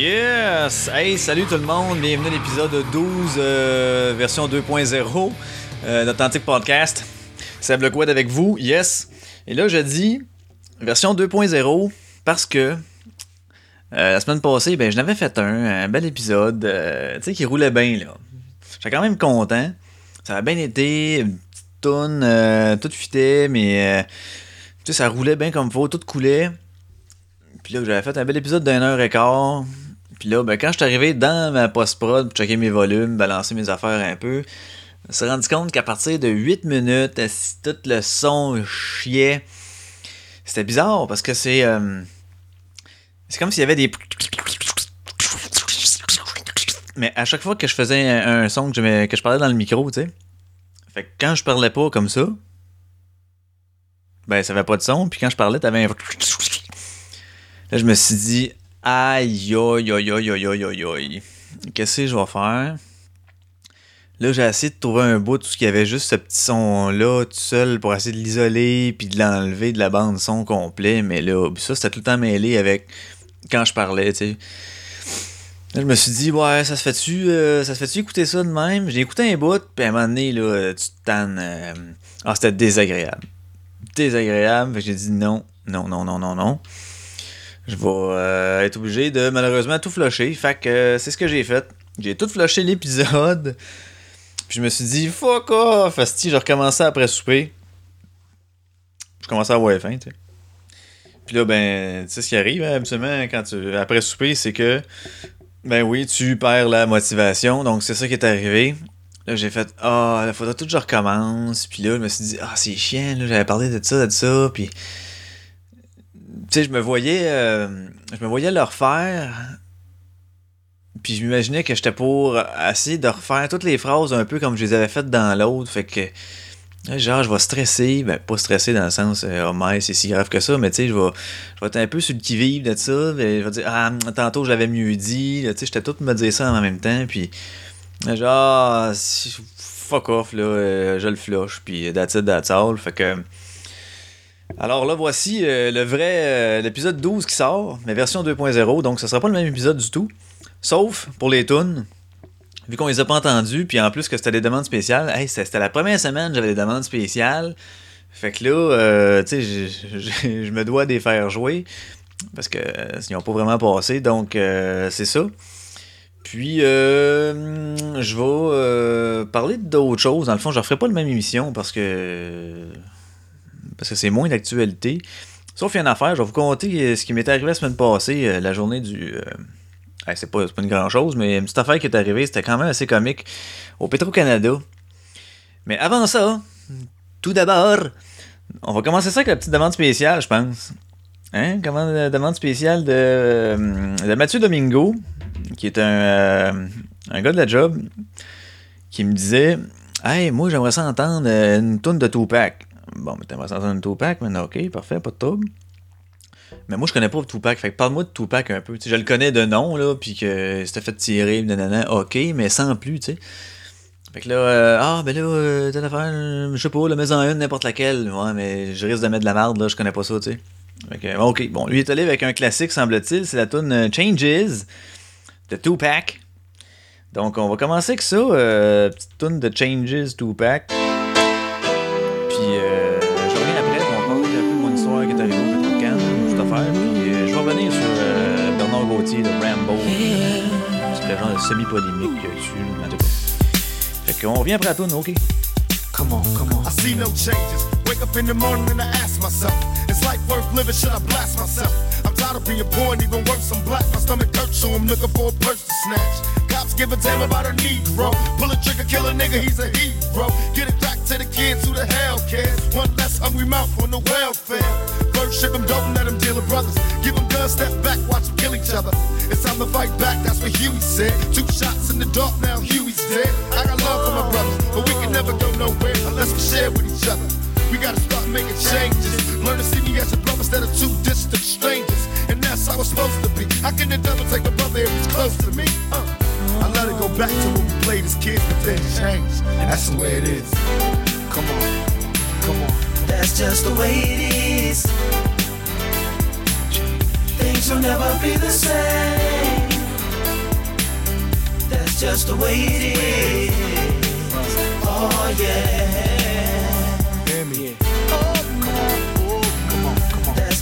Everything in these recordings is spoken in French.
Yes! Hey, salut tout le monde, bienvenue à l'épisode 12, euh, version 2.0 euh, d'Authentic Podcast. C'est Bloquad avec vous, yes! Et là, je dis version 2.0 parce que euh, la semaine passée, ben, je n'avais fait un, un bel épisode, tu sais, qui roulait bien, là. J'étais quand même content. Ça a bien été, une petite toune, tout fitait, mais tu sais, ça roulait bien comme faut, tout coulait. Puis là, j'avais fait un bel épisode d'une heure et quart. Puis là, ben, quand je suis arrivé dans ma post-prod pour checker mes volumes, balancer mes affaires un peu, je me suis rendu compte qu'à partir de 8 minutes, si tout le son chiait, c'était bizarre parce que c'est. euh, c'est comme s'il y avait des. Mais à chaque fois que je faisais un, son que je, que je parlais dans le micro, tu sais. Fait que quand je parlais pas comme ça, ben ça avait pas de son. Puis quand je parlais, t'avais un. Là, je me suis dit, aïe, aïe, aïe, aïe, aïe, aïe, aïe. Qu'est-ce que je vais faire? Là, j'ai essayé de trouver un bout, tout ce qu'il y avait juste ce petit son-là, tout seul, pour essayer de l'isoler, puis de l'enlever de la bande son complet. Mais là, ça, c'était tout le temps mêlé avec quand je parlais, tu sais. Je me suis dit, ouais, ça se fait-tu, euh, ça se fait-tu écouter ça de même? J'ai écouté un bout, puis à un moment donné, là, tu te tannes. euh, Ah, c'était désagréable. Désagréable. J'ai dit non, non, non, non, non, non. Je vais euh, être obligé de malheureusement tout flusher. Fait que euh, c'est ce que j'ai fait. J'ai tout flushé l'épisode. Puis je me suis dit, fuck off! Asti, je recommençais après souper. Je commençais à avoir faim, tu sais. Puis là, ben, tu sais ce qui arrive, hein, habituellement, quand tu, après souper, c'est que, ben oui, tu perds la motivation. Donc, c'est ça qui est arrivé. Là, j'ai fait, ah, il faudra tout que je recommence. Puis là, je me suis dit, ah, c'est chiant, là, j'avais parlé de ça, de ça. Puis, sais, je me voyais, euh, je me voyais le refaire. Puis je m'imaginais que j'étais pour essayer de refaire toutes les phrases un peu comme je les avais faites dans l'autre. Fait que, genre, je vais stresser. Ben, pas stresser dans le sens, euh, oh, mais c'est si grave que ça, mais tu sais, je vais, je être un peu sur le qui-vive de ça. mais je vais dire, ah, tantôt, je l'avais mieux dit. Tu sais, j'étais tout me dire ça en même temps. Puis, genre, fuck off, là, euh, je le flush. Puis, that's it. Fait que. Alors là, voici euh, le vrai, euh, l'épisode 12 qui sort, mais version 2.0, donc ce sera pas le même épisode du tout. Sauf pour les tunes, vu qu'on les a pas entendus, puis en plus que c'était des demandes spéciales. Hey, c'était la première semaine, j'avais des demandes spéciales. Fait que là, euh, tu sais, je- me dois de les faire jouer, parce que euh, ils n'ont pas vraiment passé, donc c'est ça. Puis, je vais parler d'autres choses. Dans le fond, je ne referai pas la même émission parce que parce que c'est moins d'actualité. Sauf il y a une affaire, je vais vous conter euh, ce qui m'est arrivé la semaine passée, euh, la journée du. euh, c'est pas, une grande chose, mais une petite affaire qui est arrivée, c'était quand même assez comique au Petro-Canada. Mais avant ça, tout d'abord, on va commencer ça avec la petite demande spéciale, je pense. Hein? La demande spéciale de, euh, de Mathieu Domingo, qui est un, euh, un gars de la job, qui me disait Hey, moi j'aimerais ça entendre euh, une tourne de Tupac. Bon, mais t'aimerais ça entendre une Tupac, mais ok, parfait, pas de trouble. Mais moi je connais pas Tupac, fait que parle-moi de Tupac un peu. Je le connais de nom, là, puis que c'était fait tirer, nanana, ok, mais sans plus, tu sais. Fait que là, euh, ah, ben là, euh, telle affaire, euh, je sais pas, le mets en une, n'importe laquelle. Ouais, mais je risque de mettre de la merde, là, je connais pas ça, tu sais. Fait que, ok, bon, lui est allé avec un classique, semble-t-il, c'est la tune euh, Changes de Tupac. Donc, on va commencer avec ça, euh, petite tune de Changes Tupac. Semi-polémique dessus, en tout cas. Fait qu'on revient après la tune, ok? Come on, come on. I see no changes. Wake up in the morning and I ask myself, is life worth living? Should I blast myself? Tired of being poor and even worse, I'm black. My stomach hurts, so I'm looking for a purse to snatch. Cops give a damn about a Negro. Pull a trigger, kill a nigga, he's a hero. Get it back to the kids who the hell cares. One less hungry mouth on the welfare. First ship them and let them deal with brothers. Give them guns, step back, watch them kill each other. It's time to fight back, that's what Huey said. Two shots in the dark, now Huey's dead. I got love for my brothers, but we can never go nowhere unless we share with each other. We gotta start making changes. Learn to see me as a brother instead of two distant strangers. And that's how it's supposed to be. I can the devil take a brother if he's close to me? Uh. I let it go back to when we played as kids, but then changed. That's the way it is. Come on, come on. That's just the way it is. Things will never be the same. That's just the way it is. Oh yeah.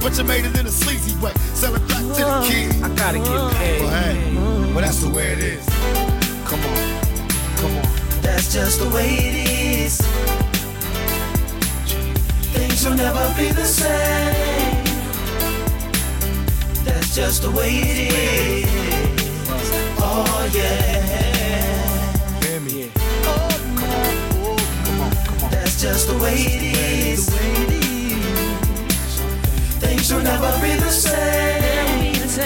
But you made it in a sleazy way. Sell it back to the uh-huh. kid. I gotta get paid. Well, hey, well, that's the way it is. Come on, come on. That's just the way it is. Things will never be the same. That's just the way it is. Oh yeah. Hear me. Oh, come on. Come on, come on. That's just the way it is. Things will never be the same. That's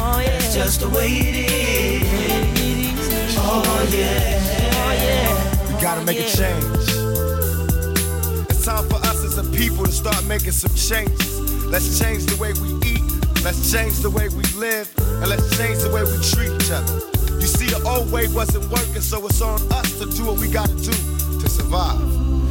oh, just the way it is. Oh yeah, Oh yeah. We gotta make a change. It's time for us as a people to start making some changes. Let's change the way we eat. Let's change the way we live. And let's change the way we treat each other. You see, the old way wasn't working, so it's on us to do what we gotta do to survive.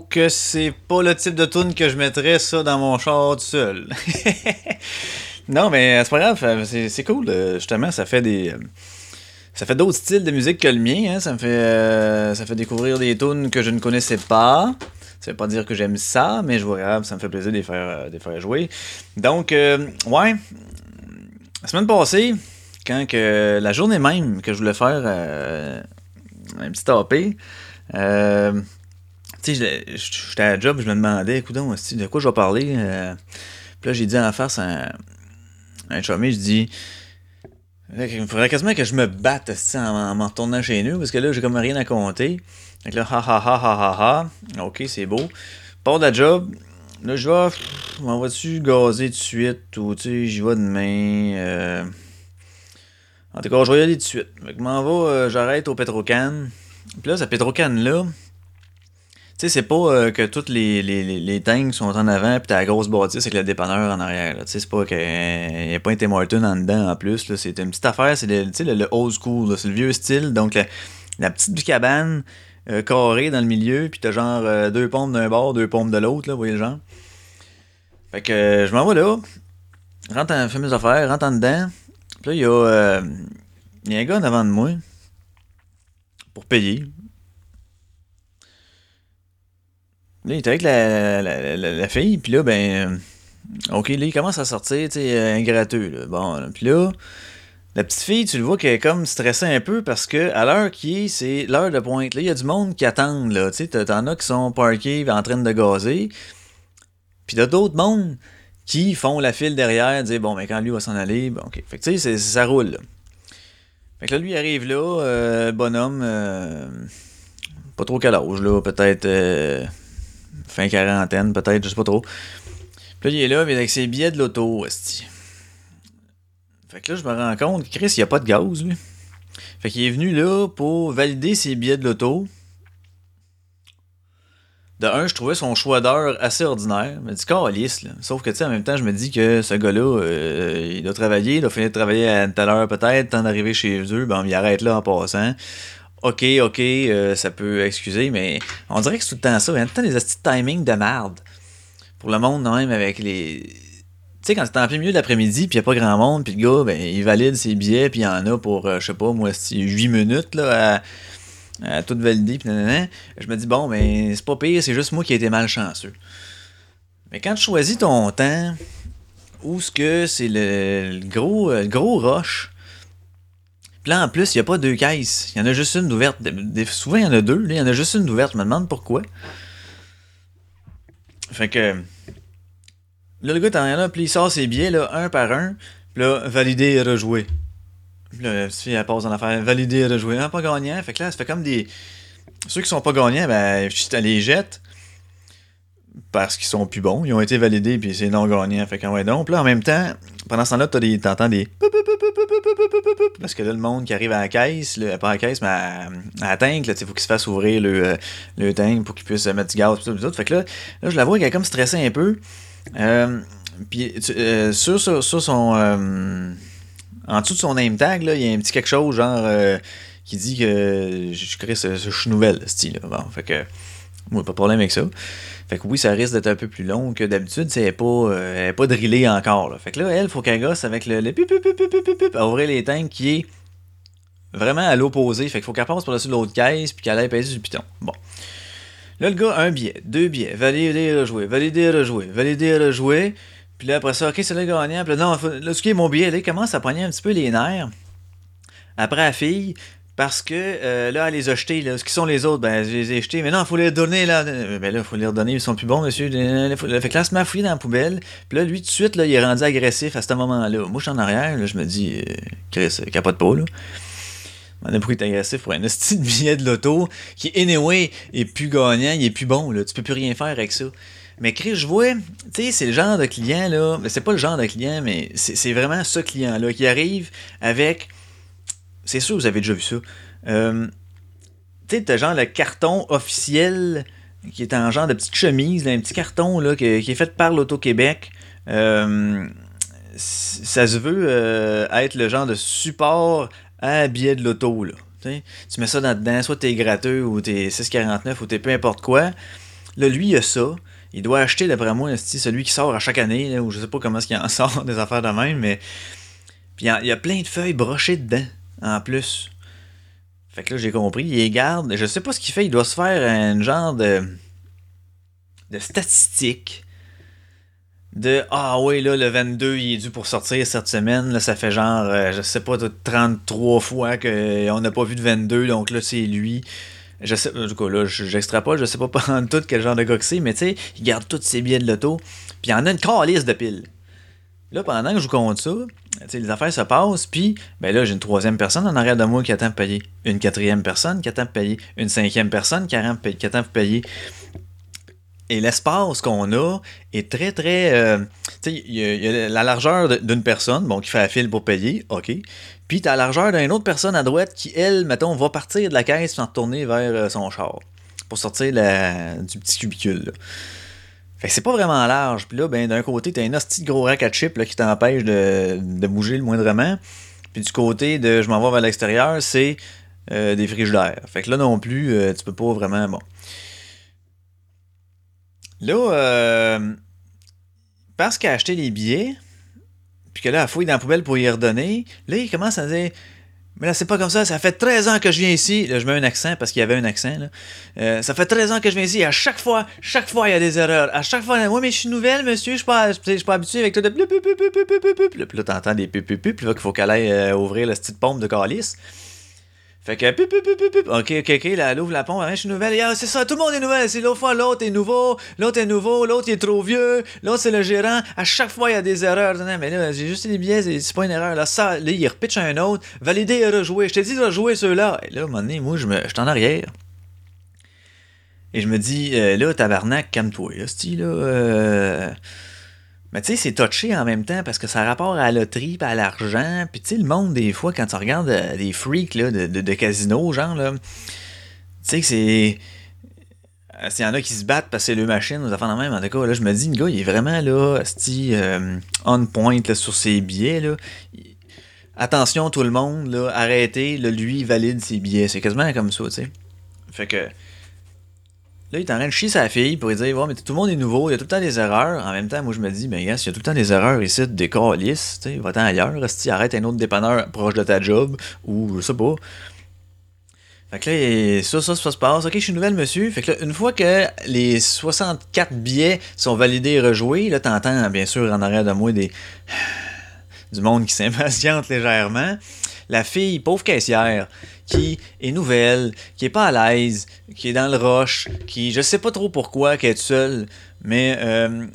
Que c'est pas le type de tune que je mettrais ça dans mon char tout seul. non, mais c'est pas grave, euh, c'est cool. euh, Justement, ça fait des. euh, Ça fait d'autres styles de musique que le mien. hein. Ça me fait, ça fait découvrir des tunes que je ne connaissais pas. Ça veut pas dire que j'aime ça, mais je vois grave, ça me fait plaisir de les faire, de faire jouer. Donc, ouais. La semaine passée, quand que la journée même que je voulais faire un petit AP, tu sais, j'étais à la job, je me demandais, écoute, de quoi je vais parler. euh, puis là, j'ai dit en face à un, un chumé, je dis, il faudrait quasiment que je me batte en, en retournant chez nous, parce que là, j'ai comme rien à compter. Que là, ha ha ha ha ha ha, ok, c'est beau. Pas de la job, là, je vais, m'en vas-tu gazer de suite, ou tu sais, j'y vais demain. euh, En tout cas, je vais y aller de suite. Fait que m'en euh, j'arrête au Petrocan. Puis là, ce Petrocan-là, sais, c'est pas euh, que toutes les, les, les, sont en avant puis t'as la grosse bâtisse avec le dépanneur en arrière. Tu sais, c'est pas qu'il n'y a pas un Tim Horton en dedans en plus. C'est une petite affaire, c'est le, le, le old school, c'est le vieux style. Donc, la, petite cabane euh, carrée dans le milieu, puis t'as genre euh, deux pompes d'un bord, deux pompes de l'autre, là, vous voyez le genre. Fait que euh, je m'en vais là, rentre en, fais mes affaires, rentre en dedans. Puis là, il y euh, y a un gars en avant de moi pour payer. Là, il était avec la, la, la, fille, puis là, ben. Ok, là, il commence à sortir, tu sais, euh, un gratteux, là. Bon, là, puis là, La petite fille, tu le vois qu'elle est comme stressée un peu parce que à l'heure qui est, c'est l'heure de pointe. Là, il y a du monde qui attend, là. Tu sais, t'en- as qui sont parkés en train de gazer. Puis t'as d'autres mondes qui font la file derrière, dire bon, mais quand lui va s'en aller, bon, ok. Fait que tu sais, ça roule, là. Fait que là, lui il arrive là, euh, bonhomme, euh, pas trop âge, là, peut-être euh, fin quarantaine, peut-être, je sais pas trop. Puis là, il est là, mais avec ses billets de l'auto. Fait que là, je me rends compte que Chris, il n'y a pas de gaz, lui. Fait qu'il est venu là pour valider ses billets de l'auto. De un, je trouvais son choix d'heure assez ordinaire. Je me dis, calice. Sauf que, tu sais, en même temps, je me dis que ce gars-là, euh, il doit travailler, il doit finir de travailler à une telle heure peut-être, temps d'arriver chez eux, ben, il arrête là en passant. Ok, ok, euh, ça peut excuser, mais on dirait que c'est tout le temps ça. Il y a tout le temps des astuces de timing de merde. Pour le monde, même, avec les. Tu sais, quand c'est en plein milieu de l'après-midi, puis il n'y a pas grand monde, puis le gars, ben, il valide ses billets, puis il y en a pour, euh, je sais pas, moi, 8 minutes, là, à, à tout valider, puis. Je me dis, bon, ben, c'est pas pire, c'est juste moi qui ai été malchanceux. Mais quand tu choisis ton temps, où ce que c'est le, le gros, euh, le gros rush, là, en plus, il n'y a pas deux caisses. Il y en a juste une des- Souvent, il y en a deux. Il y en a juste une d'ouverte. Je me demande pourquoi. Fait que. Là, le gars, t'en as là, puis il sort ses billets, là, un par un. Puis là, valider et rejouer. Puis là, fille, elle passe en affaire. Valider et rejouer. Ah, pas gagnant. Fait que là, ça fait comme des. Ceux qui sont pas gagnants, ben, je les jette. Parce qu'ils sont plus bons. Ils ont été validés, puis c'est non gagnant. Fait que, ouais, donc. Là, en même temps, pendant ce temps-là, t'entends des. Parce que là, le monde qui arrive à la caisse, là, pas à la caisse, mais à, à la tank, il faut qu'il se fasse ouvrir le, euh, le tank pour qu'il puisse mettre du gaz. Pis tout, pis tout. Fait que là, là, je la vois qu'elle est comme stressée un peu. Euh, puis euh, sur, son. euh, en dessous de son name tag, là, il y a un petit quelque chose, genre, euh, qui dit que je je crée ce, ce je suis nouvelle, style. Bon, fait que. Moi, pas de problème avec ça. Fait que oui, ça risque d'être un peu plus long que d'habitude. Elle n'est pas, euh, pas drillée encore. Fait que là, elle, faut qu'elle gosse avec le, le pip, pip, pip, pip, à ouvrir les tanks qui est vraiment à l'opposé. Fait qu'il faut qu'elle passe par-dessus l'autre caisse puis qu'elle aille passer le piton. Bon. Là, le gars, un billet, deux billets, valider, rejouer, valider, rejouer, valider, rejouer. Puis là, après ça, ok, c'est le gagnant. Puis là, non, là, ce qui est mon billet, là, il commence à poigner un petit peu les nerfs. Après la fille, parce que euh, là, elle les a jetés. Là. Ce qui sont les autres, ben, je les ai jetés. Mais non, il faut les redonner. Là. Ben là, il faut les redonner. Ils sont plus bons, monsieur. Fait que là, elle se dans la poubelle. Puis là, lui, tout de suite, là, il est rendu agressif à ce moment-là. Moi, en arrière. Là, je me dis, euh, Chris, euh, capote pas, là. On a est agressif pour un de billet de loto qui, anyway, est plus gagnant, il est plus bon, là. Tu peux plus rien faire avec ça. Mais Chris, je vois, tu sais, c'est le genre de client, là. C'est pas le genre de client, mais c'est vraiment ce client-là qui arrive avec. C'est sûr, vous avez déjà vu ça. Euh, tu sais, t'as genre le carton officiel qui est en genre de petite chemise, un petit carton là, qui, est fait par l'Auto-Québec. Euh, ça se veut euh, être le genre de support à billet de l'auto. Tu mets ça dans dedans, soit t'es gratteux ou t'es 6,49 ou t'es peu importe quoi. Là, lui, il a ça. Il doit acheter, d'après moi, celui qui sort à chaque année, ou je sais pas comment est-ce qu'il en sort des affaires de même, mais. Puis il y a plein de feuilles brochées dedans, en plus. Fait que là, j'ai compris, il garde. Je sais pas ce qu'il fait, il doit se faire un genre de. de statistique. De Ah oui, là, le 22, il est dû pour sortir cette semaine. Là, ça fait genre, euh, je sais pas, 33 fois qu'on n'a pas vu de 22, donc là, c'est lui. Je sais, tout cas, là, je- j'extrapole, je sais pas en tout quel genre de gars que c'est, mais tu sais, il garde tous ses billets de loto, puis il en a une calice de piles. Là, pendant que je vous compte ça, tu les affaires se passent, puis ben là, j'ai une troisième personne en arrière de moi qui attend de payer. Une quatrième personne qui attend de payer. Une cinquième personne qui attend de payer. Et l'espace qu'on a est très, très. euh, tu il y, a- la largeur d'une personne, bon, qui fait la file pour payer, OK. Puis t'as la largeur d'une autre personne à droite qui, elle, mettons, va partir de la caisse sans retourner vers euh, son char. Pour sortir du petit cubicule. Fait que c'est pas vraiment large. Puis là, ben, d'un côté, t'as un hostie de gros rack à chip qui t'empêche de, de bouger le moindrement. Puis du côté de je m'en vais vers l'extérieur, c'est euh, des frigidaires. Fait que là non plus, euh, tu peux pas vraiment. Bon. Là, euh, parce qu'il a acheté les billets, puis que là, elle fouille dans la poubelle pour y redonner, là, il commence à dire Mais là, c'est pas comme ça. Ça fait 13 ans que je viens ici. Là, je mets un accent parce qu'il y avait un accent. Là. Euh, ça fait 13 ans que je viens ici. À chaque fois, chaque fois, il y a des erreurs. À chaque fois, oui, mais je suis nouvelle, monsieur. Je suis pas, je suis pas habitué avec tout plup. Puis là, t'entends des pup, pup, pup. Puis là, qu'il faut qu'elle aille euh, ouvrir la petite pompe de calice. Fait que, pup, pup, pup, pup. ok, ok, ok, là, elle ouvre la pompe, hein, je suis nouvelle, Ah, c'est ça, tout le monde est nouvelle, c'est l'autre fois, l'autre est nouveau, l'autre est nouveau, l'autre est trop vieux, l'autre c'est le gérant, à chaque fois il y a des erreurs, non, mais là, j'ai juste les billets, c'est pas une erreur, là, ça, là, il repitch un autre, valider et rejouer, je t'ai dit de rejouer ceux-là, et là, à un moment donné, moi, je me, je en arrière, et je me dis, euh, là, tabarnak, calme-toi, là, là, euh... Mais tu sais, c'est touché en même temps parce que ça a rapport à la loterie à l'argent. Puis tu sais, le monde, des fois, quand tu regardes euh, des freaks là, de, de, de casino, genre, là, tu sais que c'est. euh, S'il y en a qui se battent parce que c'est le machine, aux affaires de même, en tout cas, là, je me dis, le gars, il est vraiment là, euh, on point là, sur ses billets. Là. Attention, tout le monde, là, arrêtez, là, lui, il valide ses billets. C'est quasiment comme ça, tu sais. Fait que. Là, il est en train de chier sa fille pour lui dire Ouais, mais tout le monde est nouveau, il y a tout le temps des erreurs. En même temps, moi, je me dis Ben, gars, s'il y a tout le temps des erreurs ici, des calices, tu sais, va-t'en ailleurs. Si arrête un autre dépanneur proche de ta job, ou je sais pas. Fait que là, ça, ça, ça se passe. Ok, je suis nouvelle, monsieur. Fait que là, une fois que les 64 billets sont validés et rejoués, là, t'entends, bien sûr, en arrière de moi, des. du monde qui s'impatiente légèrement. La fille, pauvre caissière, qui est nouvelle, qui est pas à l'aise, qui est dans le roche, qui, je sais pas trop pourquoi, qui est seule, mais euh,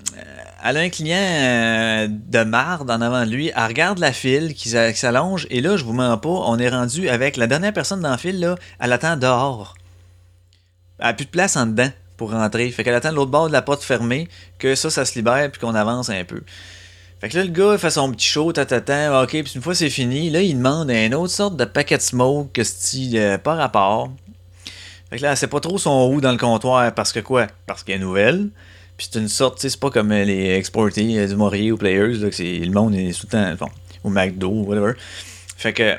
elle a un client euh, de marde en avant de lui. Elle regarde la file qui, s'a- qui s'allonge, et là, je vous mens pas, on est rendu avec la dernière personne dans la file, là, elle attend dehors. Elle a plus de place en dedans pour rentrer. Fait qu'elle attend l'autre bord de la porte fermée, que ça, ça se libère, puis qu'on avance un peu. Fait que là, le gars, il fait son petit show, tatatan, ok, puis une fois c'est fini, là, il demande une autre sorte de paquet de smoke, que style, euh, pas rapport. Fait que là, sait pas trop son où dans le comptoir, parce que quoi? Parce qu'elle est nouvelle. Puis c'est une sorte, c'est pas comme les exportés euh, du Maurier ou Players, là, que c'est, le monde est tout le temps, bon, au McDo, whatever. Fait que,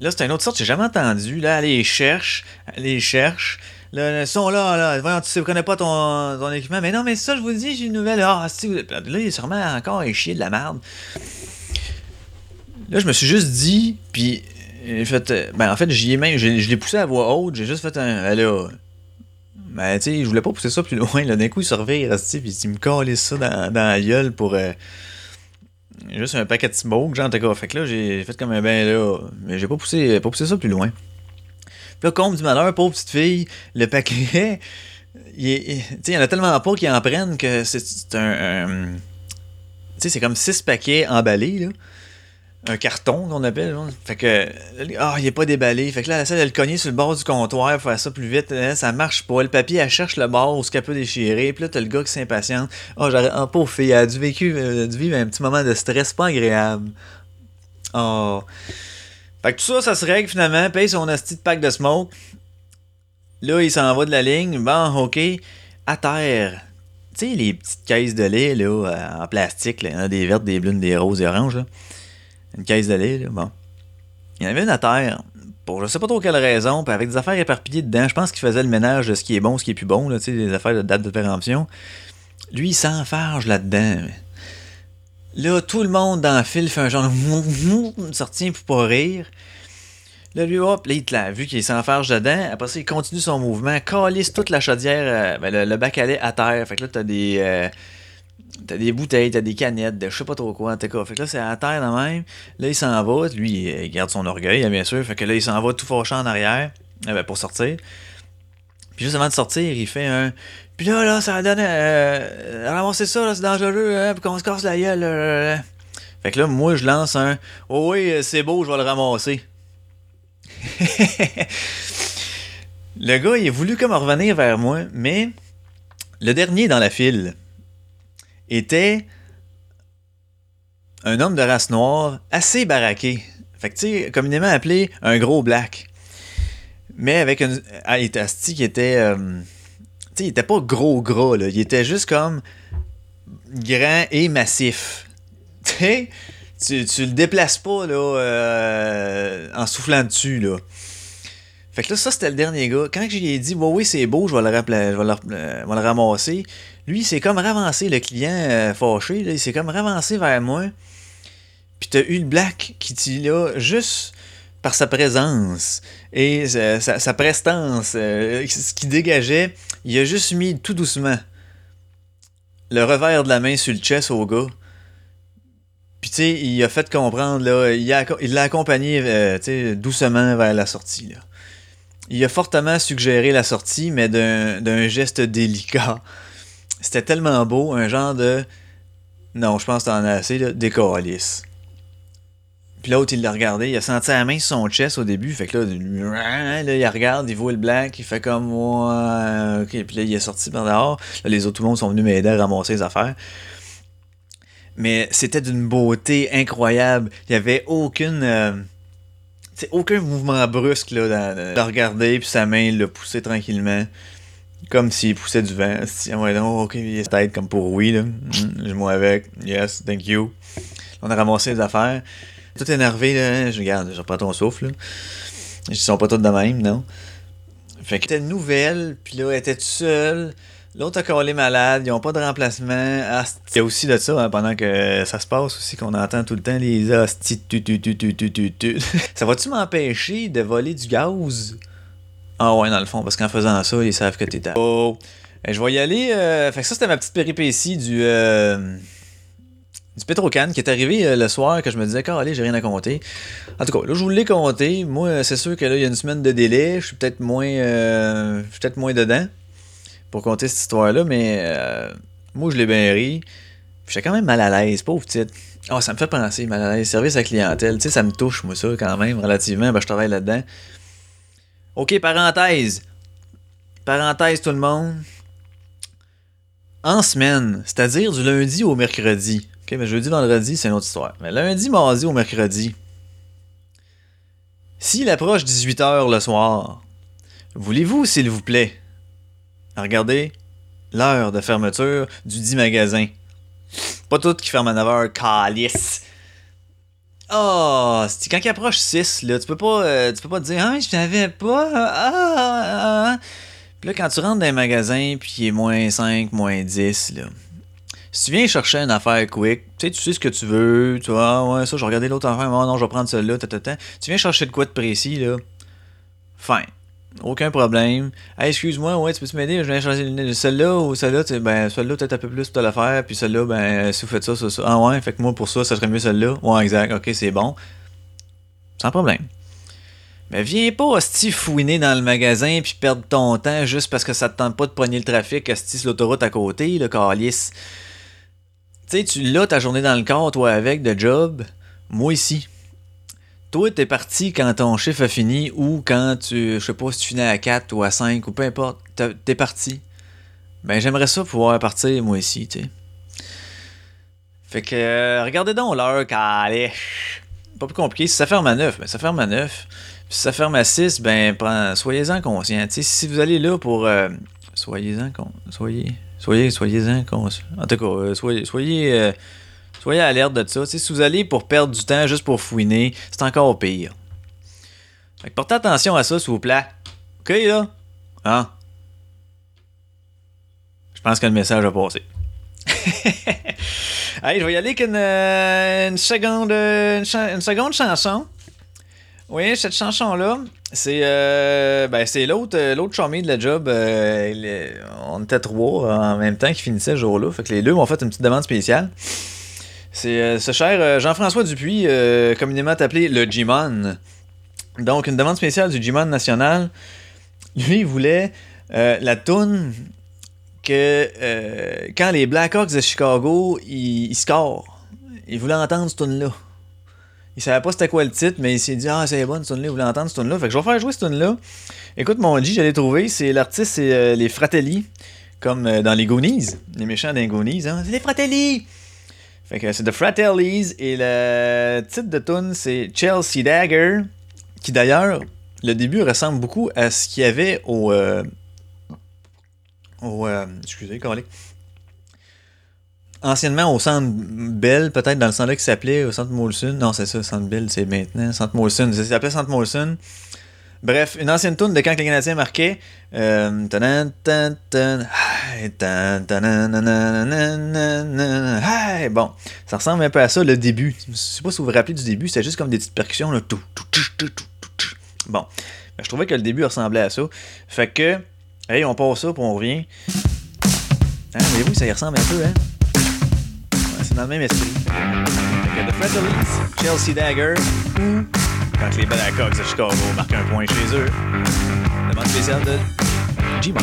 là, c'est une autre sorte, j'ai jamais entendu. Là, elle les cherche, elle les cherche. Ils sont là, là. Voyons, tu sais, connais pas ton, ton équipement. Mais non, mais ça, je vous le dis, j'ai une nouvelle. Ah, si, vous- là, il est sûrement encore un chier de la merde. Là, je me suis juste dit, puis j'ai fait. euh, Ben, en fait, j'y ai même. Je l'ai poussé à voix haute, j'ai juste fait un. Ben là. Ben, tu sais, je voulais pas pousser ça plus loin. Là, d'un coup, il se revire, esti, puis il me calait ça dans, dans la gueule pour. euh, juste un paquet de smoke, genre, en tout cas. Fait que là, j'ai fait comme un ben là. Mais j'ai pas poussé, pas poussé ça plus loin. Puis là, comble du malheur, pauvre petite fille, le paquet. Il, il- y en a tellement pas qui en prennent que c'est un. tu sais, c'est comme six paquets emballés, là. Un carton qu'on appelle. genre. Fait que. Ah, il est pas déballé. Fait que là, elle essaie de le cogner sur le bord du comptoir faire ça plus vite. Hein, ça marche pas. Le papier, elle cherche le bord où ce qu'elle peut déchirer. Puis là, t'as le gars qui s'impatiente. Ah, j'aurais. Ah, pauvre fille, elle a dû, vécu, euh, dû vivre un petit moment de stress pas agréable. Oh. Fait que tout ça, ça se règle finalement. Paye son asti de pack de smoke. Là, il s'en va de la ligne. Bon, ok. À terre. Tu sais, les petites caisses de lait, là, euh, en plastique, là, il y en a des vertes, des brunes, des roses, des oranges, là. Une caisse de lait, là, bon. Il y en avait une à terre. Pour je sais pas trop quelle raison, puis avec des affaires éparpillées dedans. Je pense qu'il faisait le ménage de ce qui est bon, ce qui est plus bon, là, tu sais, des affaires de date de péremption. Lui, il s'enfarge là-dedans. Là, tout le monde dans le fil fait un genre de sortie pour pas rire. Là, lui, hop, là, il te l'a vu qu'il s'enfarge dedans. Après ça, il continue son mouvement, calisse toute la chaudière, euh, ben, le, bac à lait à terre. Fait que là, t'as des. euh, T'as des bouteilles, t'as des canettes, de je sais pas trop quoi, en tout cas. Fait que là, c'est à terre de même. Là, il s'en va. Lui, il garde son orgueil, hein, bien sûr. Fait que là, il s'en va tout fâché en arrière euh, ben, pour sortir. Puis juste avant de sortir, il fait un. Puis là, là, ça donne. Euh, ramasser ça, là, c'est dangereux, hein, puis qu'on se casse la gueule. là, là. Fait que là, moi, je lance un. Oh oui, c'est beau, je vais le ramasser. le gars, il a voulu comme revenir vers moi, mais le dernier dans la file était un homme de race noire assez baraqué. Fait que, tu sais, communément appelé un gros black. Mais avec une. Ah, qui était. euh, sais, il était pas gros gras, là. Il était juste comme grand et massif. Tu sais, tu, tu le déplaces pas, là, euh, en soufflant dessus, là. Fait que là, ça, c'était le dernier gars. Quand je lui ai dit, ouais, oui, c'est beau, je vais le, rappla- je vais le, euh, je vais le ramasser, lui, il s'est comme ravancé, le client euh, fâché, là, il s'est comme ravancé vers moi. Puis t'as eu le black qui dit là, juste par sa présence et sa, sa- prestance, euh, ce qui dégageait, il a juste mis tout doucement le revers de la main sur le chest au gars. Puis tu sais, il a fait comprendre, il l'a accompagné euh, doucement vers la sortie. Il a fortement suggéré la sortie, mais d'un d'un geste délicat. C'était tellement beau, un genre de. Non, je pense que t'en as assez, là, décalisse. Puis l'autre, il l'a regardé, il a senti la main sur son chest au début, fait que là, là il regarde, il voit le black, il fait comme ouais, ok, puis là, il est sorti par dehors. Là, les autres, tout le monde sont venus m'aider à ramasser les affaires. Mais c'était d'une beauté incroyable. Il n'y avait aucune. euh, aucun mouvement brusque là, dans- de regarder, puis sa main l'a poussé tranquillement. Comme s'il poussait du vent. Si, ouais, non, ok, il tête comme pour oui, là. Mm, je moi avec. Yes, thank you. On a ramassé les affaires. Tout énervé, là. Je regarde, je reprends ton souffle, là. Ils sont pas tous de même, non? Fait que une nouvelle, puis là, elle était toute seule. L'autre a collé malade, ils ont pas de remplacement. Asti. Il y a aussi de ça, hein, pendant que ça se passe aussi, qu'on entend tout le temps les hosties. Ça va-tu m'empêcher de voler du gaz? Ah ouais, dans le fond, parce qu'en faisant ça, ils savent que t'es à... Oh! Euh, Je vais y aller. euh, Fait que ça, c'était ma petite péripétie du... euh, Du Petrocan qui est arrivé euh, le soir que je me disais, allez, j'ai rien à compter. En tout cas, là, je vous l'ai compté. Moi, euh, c'est sûr que là, il y a une semaine de délai. Je suis peut-être moins, euh, peut-être moins dedans pour compter cette histoire-là, mais moi, je l'ai bien ri. J'étais quand même mal à l'aise, pauvre petite. Ah, ça me fait penser, mal à l'aise. Service à clientèle, tu sais, ça me touche, moi, ça, quand même, relativement. Ben, je travaille là-dedans. OK, parenthèse. Parenthèse, tout le monde. En semaine, c'est-à-dire du lundi au mercredi. OK, mais jeudi, vendredi, c'est une autre histoire. Mais lundi, mardi au mercredi. S'il approche 18h le soir, voulez-vous, s'il vous plaît, regarder l'heure de fermeture du dit magasin? Pas tout qui ferme à 9h, calice. Ah, c'est quand il approche 6, là, tu peux pas, euh, tu peux pas te dire, ah, je savais pas, ah, ah, ah. Puis là, quand tu rentres dans un magasin, puis il est moins 5, moins 10, là. Si tu viens chercher une affaire quick, tu sais, tu sais ce que tu veux, tu vois, ah, ouais, ça, je regarder l'autre affaire, oh non, je vais prendre celle-là, ta, ta, ta. Tu viens chercher de quoi de précis, là. Fine. Aucun problème. Hey, excuse-moi, ouais, tu peux m'aider? Je viens chercher celle-là ou celle-là, tu sais, ben, celle-là, peut-être un peu plus, tu l'affaire, puis celle-là, ben, si vous faites ça, ça, ça. Ah ouais, fait que moi, pour ça, ça serait mieux celle-là. Ouais, exact, ok, c'est bon. Sans problème. Mais viens pas, hostie, fouiner dans le magasin puis perdre ton temps juste parce que ça te tente pas de pogner le trafic, hostie, l'autoroute à côté, le calice. Tu sais, tu l'as ta journée dans le corps, toi, avec, de job. Moi, ici. Toi, t'es parti quand ton chiffre a fini ou quand tu, je sais pas si tu finis à 4 ou à 5 ou peu importe, t'es parti. Ben, j'aimerais ça pouvoir partir, moi, ici, tu sais. Fait que, euh, regardez donc l'heure, calèche. Pas plus compliqué. Si ça ferme à 9, ben ça ferme à 9. Puis si ça ferme à 6, ben soyez-en conscient. Si vous allez là pour. euh, soyez-en con. Soyez. Soyez, soyez-en conscient. En tout cas, euh, soyez. Soyez. euh, soyez alerte de ça. Si vous allez pour perdre du temps juste pour fouiner, c'est encore pire. Fait que portez attention à ça, s'il vous plaît. OK, là? Hein? Je pense que le message a passé. Allez, je vais y aller avec une, euh, seconde, une seconde chanson. Oui, cette chanson-là, c'est euh, ben, c'est l'autre euh, l'autre chummy de la job. euh, on était trois en même temps qui finissait ce jour-là. Fait que les deux m'ont fait une petite demande spéciale. C'est euh, ce cher Jean-François Dupuis, communément appelé le G-Mon. Donc, une demande spéciale du G-Mon national. Lui, il voulait la toune que quand les Blackhawks de Chicago, ils, scorent, il voulait entendre cette tune là Il savait pas c'était quoi le titre, mais il s'est dit Ah, c'est bon, cette tune là il voulait entendre cette tune là Fait que je vais faire jouer cette tune là Écoute, mon G, j'allais trouver, c'est l'artiste, c'est euh, les Fratelli, comme euh, dans les Goonies, les méchants des Goonies, hein. c'est les Fratelli Fait que c'est The Fratellis, et le titre de tune c'est Chelsea Dagger, qui d'ailleurs, le début ressemble beaucoup à ce qu'il y avait au. euh, au euh, excusez, calique. Anciennement au centre Bell, peut-être dans le centre-là qui s'appelait au centre Molson. Non, c'est ça, centre Bell, c'est maintenant. Centre Molson, ça s'appelait centre Molson. Bref, une ancienne tourne de quand les Canadiens marquaient. Euh. Bon, ça ressemble un peu à ça, le début. Je sais pas si vous vous rappelez du début, c'était juste comme des petites percussions. Là, Bon, je trouvais que le début ressemblait à ça. Fait que, hey, on passe ça, puis on revient. Hein, oui, ça y ressemble un peu, hein? C'est dans le même esprit. Fait que The Friendlies, Chelsea Dagger, ou quand les Blackhawks de Chicago marquent un point chez eux. Demande spéciale de G-Man.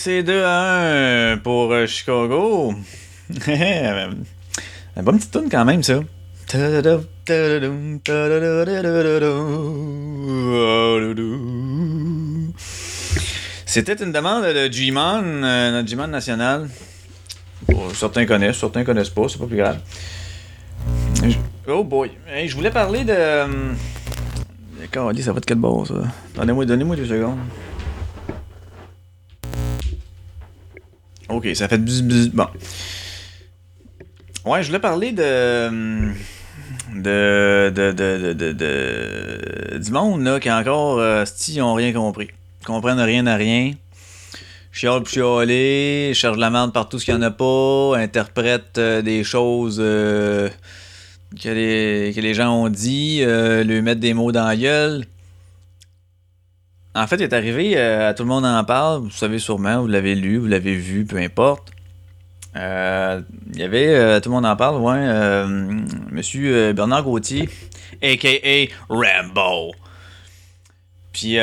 C'est 2 à 1 pour euh, Chicago. Un bonne petite tune quand même, ça. C'était une demande de G-Man, euh, notre G-Man national. Bon, certains connaissent, certains connaissent pas, c'est pas plus grave. Oh boy. Hey, je voulais parler de. euh, D'accord, ça va de quel bord ça? Donnez-moi donnez deux secondes. Ok, ça fait bzz, bzz. Bon. Ouais, je voulais parler de. De. De. De. De. de, du monde, là, qui encore. Euh, ils ont rien compris. Ils comprennent rien à rien. Chiale pis chialer, cherche la merde partout ce qu'il n'y en a pas, interprète euh, des choses euh, que, les, que les gens ont dit, euh, lui mettre des mots dans la gueule. En fait, il est arrivé, euh, tout le monde en parle, vous savez sûrement, vous l'avez lu, vous l'avez vu, peu importe. Euh, il y avait, euh, tout le monde en parle, ouais, monsieur Bernard Gauthier, a.k.a. Rambo. Puis, il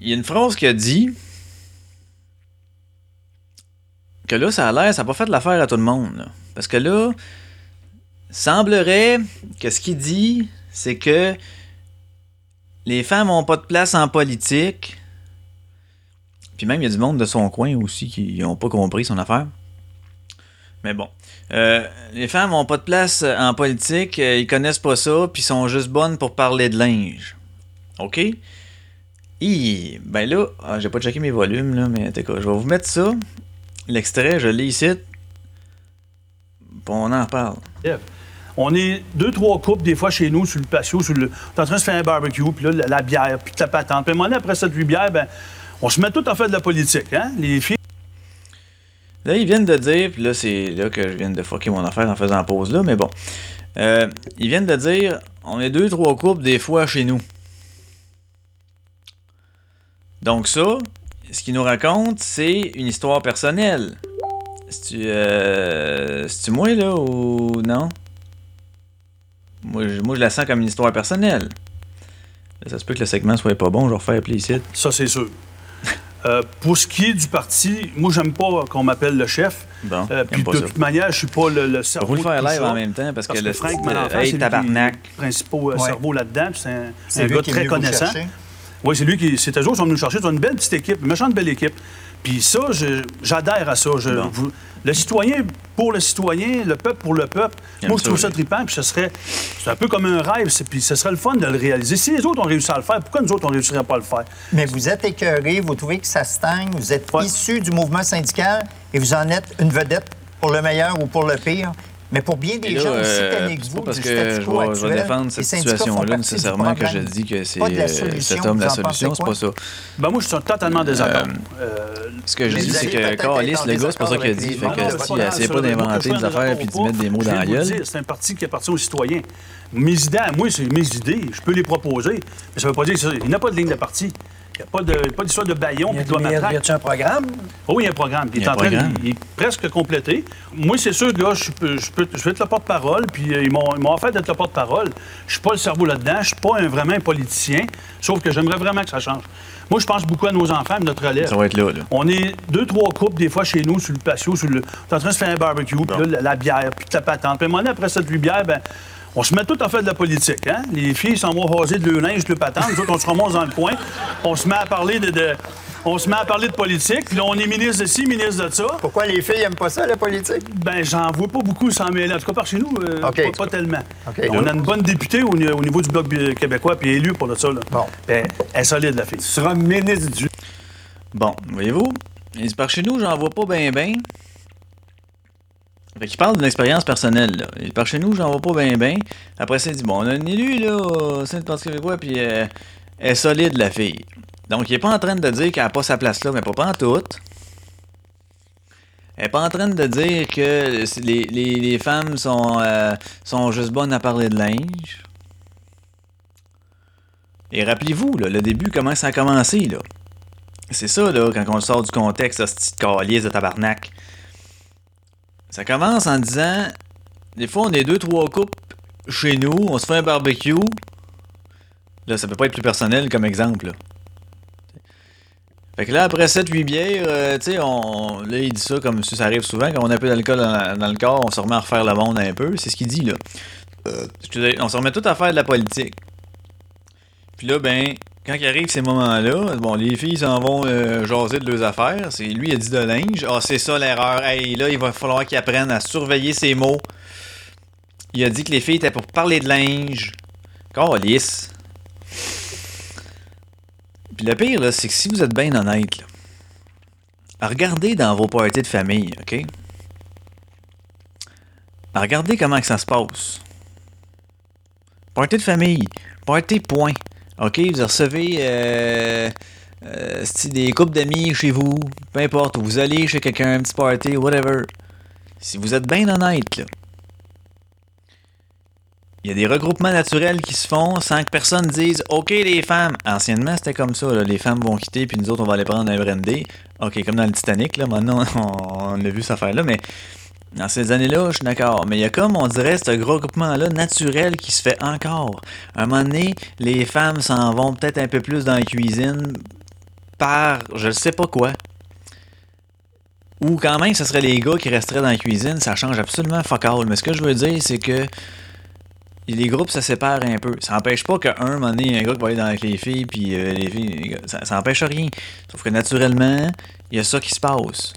y a une phrase qu'il a dit que là, ça a l'air, ça n'a pas fait l'affaire à tout le monde. Parce que là, semblerait que ce qu'il dit, c'est que les femmes n'ont pas de place en politique. Puis même, il y a du monde de son coin aussi qui n'ont pas compris son affaire. Mais bon. Euh, les femmes n'ont pas de place en politique, euh, ils connaissent pas ça, puis sont juste bonnes pour parler de linge. OK? Et, ben là, ah, j'ai pas checké mes volumes, là, mais d'accord, je vais vous mettre ça. L'extrait, je l'ai ici. Puis on en parle. On est deux, trois couples, des fois, chez nous, sur le patio, sur le... est en train de se faire un barbecue, puis là, la, bière, puis la patente. Puis à un moment donné, après cette huit bières, ben, on se met tout à faire de la politique, hein? Les filles, Là, ils viennent de dire, puis là, c'est là que je viens de fucker mon affaire en faisant pause là, mais bon. Euh, ils viennent de dire, on est deux, trois couples des fois chez nous. Donc ça, ce qu'ils nous racontent, c'est une histoire personnelle. C'est-tu euh, moi, là, ou non? Moi je, moi, je la sens comme une histoire personnelle. Ça se peut que le segment soit pas bon, je vais refaire appeler ici. ça, c'est sûr. Euh, pour ce qui est du parti, moi, j'aime pas qu'on m'appelle le chef. Bon, Euh, puis pas de ça. toute manière, je suis pas le, le Je vais cerveau. vous le faire live ça. en même temps parce, Parce que que le Frank style, Malenfant, Hey, c'est lui tabarnak. le principal euh, Ouais. cerveau là-dedans. puis C'est un, gars très connaissant. Oui, c'est lui qui. C'est eux autres qui sont venus nous chercher. C'est une belle petite équipe, une méchante belle équipe. Puis ça, je- j'adhère à ça. Je- Bon. vous- le citoyen pour le citoyen, le peuple pour le peuple. J'aime Moi, je trouve ça trippant. Puis ce serait. C'est un peu comme un rêve. c'est- Puis ce serait le fun de le réaliser. Si les autres ont réussi à le faire, pourquoi nous autres, on ne réussirait pas à le faire? Mais vous êtes écœuré, vous trouvez que ça stagne, vous êtes Ouais. issu du mouvement syndical et vous en êtes une vedette pour le meilleur ou pour le pire. Mais pour bien des là, gens aussi euh, tannés que c'est vous, pas parce du que je vais, je vais défendre cette situation-là nécessairement que je dis que c'est de euh, cet homme la solution, c'est pas ça. Ben moi, je suis totalement en désaccord. Euh, Euh, Ce que je dis, c'est que Carlis, le gars, c'est pas ça qu'il a dit. Fait que membres, si, c'est pas d'inventer des que affaires puis d'y mettre des mots dans la gueule. C'est un parti qui appartient aux citoyens. Mes idées, à moi, c'est mes idées. Je peux les proposer. Mais ça veut pas dire qu'il n'y a pas de ligne de parti. Il n'y a pas de- pas d'histoire de baillon Y puis de a- y a- matraque. y a-tu un programme? Oh, oui, il y a un programme. Il Il est a un en train de- il est presque complété. Moi, c'est sûr, gars, je, peux, je, peux- je vais être le porte-parole, puis euh, ils m'ont ils m'ont offert d'être le porte-parole. Je suis pas le cerveau là-dedans, je suis pas un, vraiment un politicien, sauf que j'aimerais vraiment que ça change. Moi, je pense beaucoup à nos enfants, et notre relève. Ça va être là, là. On est deux, trois couples, des fois, chez nous, sur le patio, sur le... on est en train de se faire un barbecue, puis là, la, la bière, puis la patente. Puis à un moment donné, après cette huit bières, ben, on se met tout à faire de la politique. Hein? Les filles s'en vont raser de leur linge, de leur patente. Nous autres, on se remonte dans le coin. On se met à parler de... de- on se met à parler de politique, puis là, on est ministre de ci, ministre de ça. Pourquoi les filles n'aiment pas ça, la politique? Ben, j'en vois pas beaucoup s'en mêler. En tout cas, par chez nous, euh, pas, pas tellement. On a une bonne députée au, ni- au niveau du Bloc bi- québécois, puis élue pour ça. Là. Bon. Ben, elle est solide, la fille. Tu seras ministre du. Bon, voyez-vous, par chez nous, j'en vois pas bien, bien. Fait qu'il parle d'une expérience personnelle, là. Il dit, par chez nous, j'en vois pas bien, bien. Après ça, il dit, bon, on a une élue, là, au sein du Parti québécois, puis euh, elle est solide, la fille. Donc, il est pas en train de dire qu'elle a pas sa place là, mais pas, en tout. Elle est pas en train de dire que les, femmes sont, euh, sont juste bonnes à parler de linge. Et rappelez-vous, le début, comment ça a commencé, là. C'est ça, là, quand on sort du contexte, ce petit calice de tabarnak. Ça commence en disant, des fois, on est deux, trois couples chez nous, on se fait un barbecue. Là, ça peut pas être plus personnel comme exemple, là. Fait que là, après 7-8 bières, euh, tu sais, on... là, il dit ça comme ça arrive souvent, quand on a peu d'alcool dans, le corps, on se remet à refaire le monde un peu. C'est ce qu'il dit, là. Euh, on se remet tout à faire de la politique. Puis là, ben, quand il arrive ces moments-là, bon, les filles s'en vont euh, jaser de leurs affaires. C'est lui, il a dit de linge. Ah, c'est ça l'erreur. Hey, là, il va falloir qu'il apprenne à surveiller ses mots. Il a dit que les filles étaient pour parler de linge. Calice. Puis le pire, c'est que si vous êtes bien honnête, regardez dans vos parties de famille, OK? Regardez comment que ça se passe. Party de famille. Party point. OK, vous recevez euh, euh, des couples d'amis chez vous, peu importe, ou vous allez chez quelqu'un, un petit party, whatever. Si vous êtes bien honnête, là, il y a des regroupements naturels qui se font sans que personne dise OK, les femmes. Anciennement, c'était comme ça. là, les femmes vont quitter, puis nous autres, on va aller prendre un brandy. OK, comme dans le Titanic, là, maintenant, on, on a vu cette affaire-là, mais dans ces années-là, je suis d'accord. Mais il y a comme, on dirait, ce regroupement-là naturel qui se fait encore. À un moment donné, les femmes s'en vont peut-être un peu plus dans la cuisine par je ne sais pas quoi. Ou quand même, ce serait les gars qui resteraient dans la cuisine, ça change absolument fuck all. Mais ce que je veux dire, c'est que les groupes se séparent un peu. Ça n'empêche pas qu'un moment donné, un gars qui va aller dans avec les filles, puis euh, les filles, ça, ça n'empêche rien. Sauf que naturellement, il y a ça qui se passe.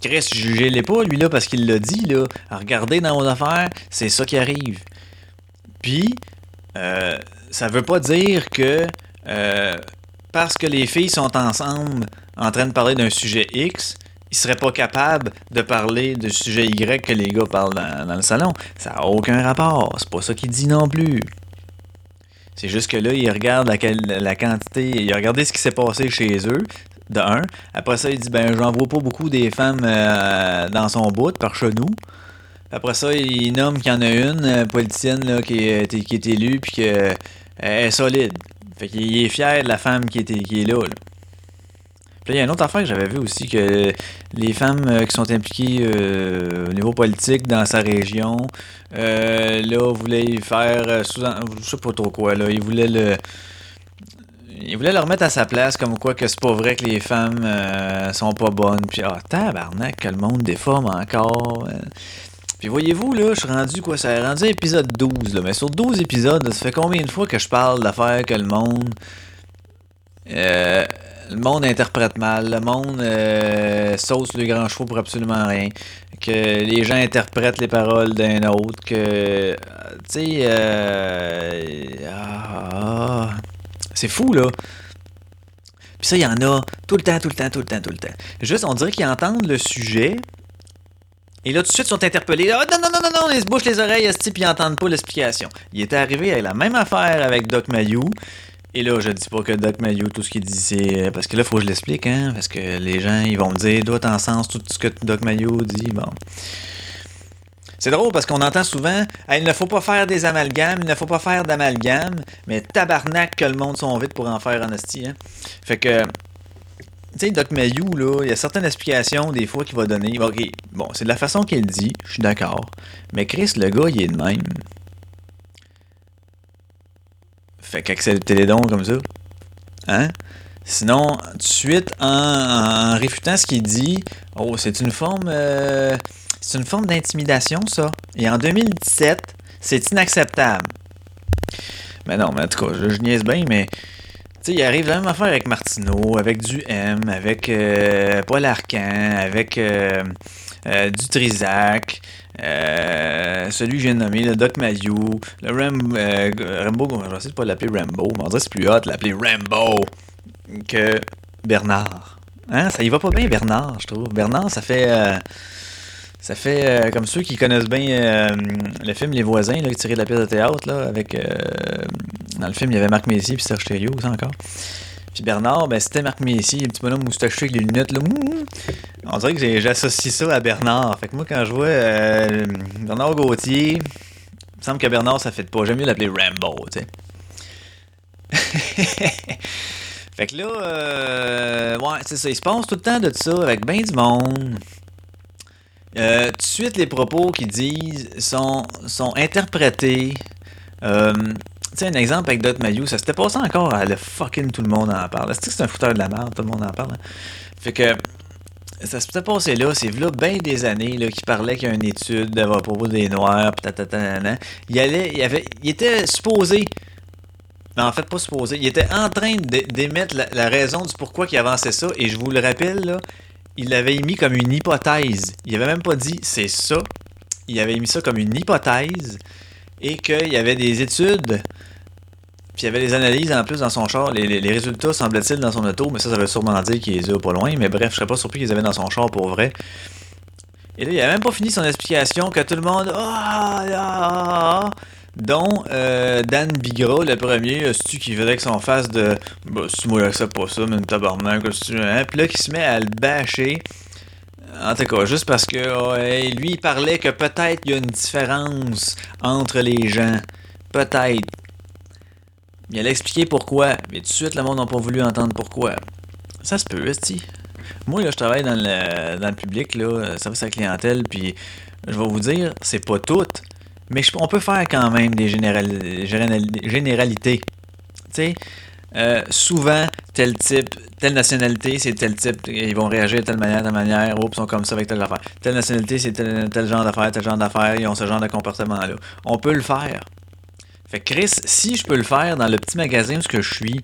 Chris, jugez-les pas, lui, là, parce qu'il l'a dit, là. Regardez dans vos affaires, c'est ça qui arrive. Puis, euh, ça veut pas dire que euh, parce que les filles sont ensemble en train de parler d'un sujet X, ils seraient pas capables de parler du sujet Y que les gars parlent dans, le salon. Ça n'a aucun rapport. C'est pas ça qu'il dit non plus. C'est juste que là, il regarde la, quantité, il a regardé ce qui s'est passé chez eux, de un. Après ça, il dit ben j'en vois pas beaucoup des femmes euh, dans son bout par chez nous. Après ça, il nomme qu'il y en a une euh, politicienne là, qui, est, qui est élue puis qu'elle est solide. Fait qu'il est fier de la femme qui est, qui est là. là. Puis il y a une autre affaire que j'avais vu aussi que les femmes euh, qui sont impliquées euh, au niveau politique dans sa région, euh, là, voulaient faire euh, sous je sais pas trop quoi, là, ils voulaient le ils voulaient le remettre à sa place, comme quoi que c'est pas vrai que les femmes euh, sont pas bonnes. Puis, ah, tabarnak, que le monde déforme encore. Puis voyez-vous, là, je suis rendu, quoi, ça est rendu épisode 12, là. Mais sur 12 épisodes, ça fait combien de fois que je parle d'affaires que le monde... euh, le monde interprète mal, le monde euh, sauce le grand chevaux pour absolument rien, que les gens interprètent les paroles d'un autre, que, tu sais, euh, ah, c'est fou, là. Puis ça, il y en a tout le temps, tout le temps, tout le temps, tout le temps. Juste, on dirait qu'ils entendent le sujet, et là, tout de suite, ils sont interpellés. Ah, non, non, non, non, non, ils se bouchent les oreilles, esti, puis ils n'entendent pas l'explication. Il était arrivé avec la même affaire avec Doc Mayou. Et là, je dis pas que Doc Mayou, tout ce qu'il dit, c'est. Parce que là, faut que je l'explique, hein. Parce que les gens, ils vont me dire, doit en sens tout ce que Doc Mayou dit. Bon. C'est drôle parce qu'on entend souvent, il ne faut pas faire des amalgames, il ne faut pas faire d'amalgames, mais tabarnak que le monde sont vite pour en faire en esti, hein. Fait que. Tu sais, Doc Mayou, il y a certaines explications des fois qu'il va donner. Bon, c'est de la façon qu'il dit, je suis d'accord. Mais Chris, le gars, il est de même. Fait qu'accepter les dons comme ça. Hein? Sinon, tout de suite, en, en réfutant ce qu'il dit, oh, c'est une forme. euh, c'est une forme d'intimidation, ça. Et en 2017, c'est inacceptable. Mais non, mais en tout cas, je, je niaise bien, mais. Tu sais, il arrive la même affaire avec Martineau, avec du M, avec euh, Paul Arcan, avec euh, euh, du Trisac, euh, celui que de nommer, le Doc Mayou, le Ram, euh, Rambo, je vais essayer de pas l'appeler Rambo, mais on dirait c'est plus hot de l'appeler Rambo que Bernard. Hein, ça y va pas bien Bernard, je trouve. Bernard, ça fait... ça fait euh, comme ceux qui connaissent bien euh, le film Les Voisins, là, tiré de la pièce de théâtre, là, avec... euh, dans le film, il y avait Marc Messier puis Serge Thériault aussi encore. Puis Bernard, ben, c'était Marc Messier, un petit bonhomme moustachu avec les lunettes. Là. On dirait que j'associe ça à Bernard. Fait que moi, quand je vois euh, Bernard Gauthier, il me semble que Bernard, ça fait pas. J'aime mieux l'appeler Rambo, tu sais. fait que là, ouais, c'est ça. Il se passe tout le temps de ça avec ben du monde. Euh, tout de suite, les propos qu'ils disent sont, sont interprétés. Euh, tu sais, un exemple avec Dot Mayou, ça s'était passé encore à le fucking tout le monde en parle. C'est que c'est un fouteur de la merde, tout le monde en parle. hein? Fait que ça s'était passé là, c'est là bien des années là, qui parlait qu'il y a une étude à propos des Noirs, pis. Il allait, il avait, il était supposé, mais en fait pas supposé, il était en train d'é- d'émettre la, la raison du pourquoi il avançait ça, et je vous le rappelle là, il l'avait émis comme une hypothèse. Il avait même pas dit c'est ça. Il avait émis ça comme une hypothèse et qu'il y avait des études, puis il y avait des analyses en plus dans son char. Les, résultats semblaient-il dans son auto, mais ça, ça veut sûrement dire qu'il les a pas loin. Mais bref, je serais pas surpris qu'ils avaient dans son char pour vrai. Et là, il a même pas fini son explication que tout le monde. Ah, ah, ah, ah dont euh, Dan Bigra, le premier, c'est-tu qui faisait que son face de. Bah, si moi, j'accepte pas ça, mais une tabarnak, c'est-tu, hein? Puis là, qui se met à le bâcher. En tout cas, juste parce que ouais, lui, il parlait que peut-être il y a une différence entre les gens. Peut-être. Il allait expliquer pourquoi, mais tout de suite, le monde n'a pas voulu entendre pourquoi. Ça se peut, esti. Moi, là, je travaille dans le, dans le public, là, service à la clientèle, puis je vais vous dire, c'est pas tout, mais on peut faire quand même des général- général- généralités. Tu euh, souvent, tel type, telle nationalité, c'est tel type, ils vont réagir de telle manière, telle manière, oups, ils sont comme ça avec telle affaire. Telle nationalité, c'est tel, genre d'affaire, tel genre d'affaire, ils ont ce genre de comportement-là. On peut le faire. Fait que Chris, si je peux le faire dans le petit magasin où je suis,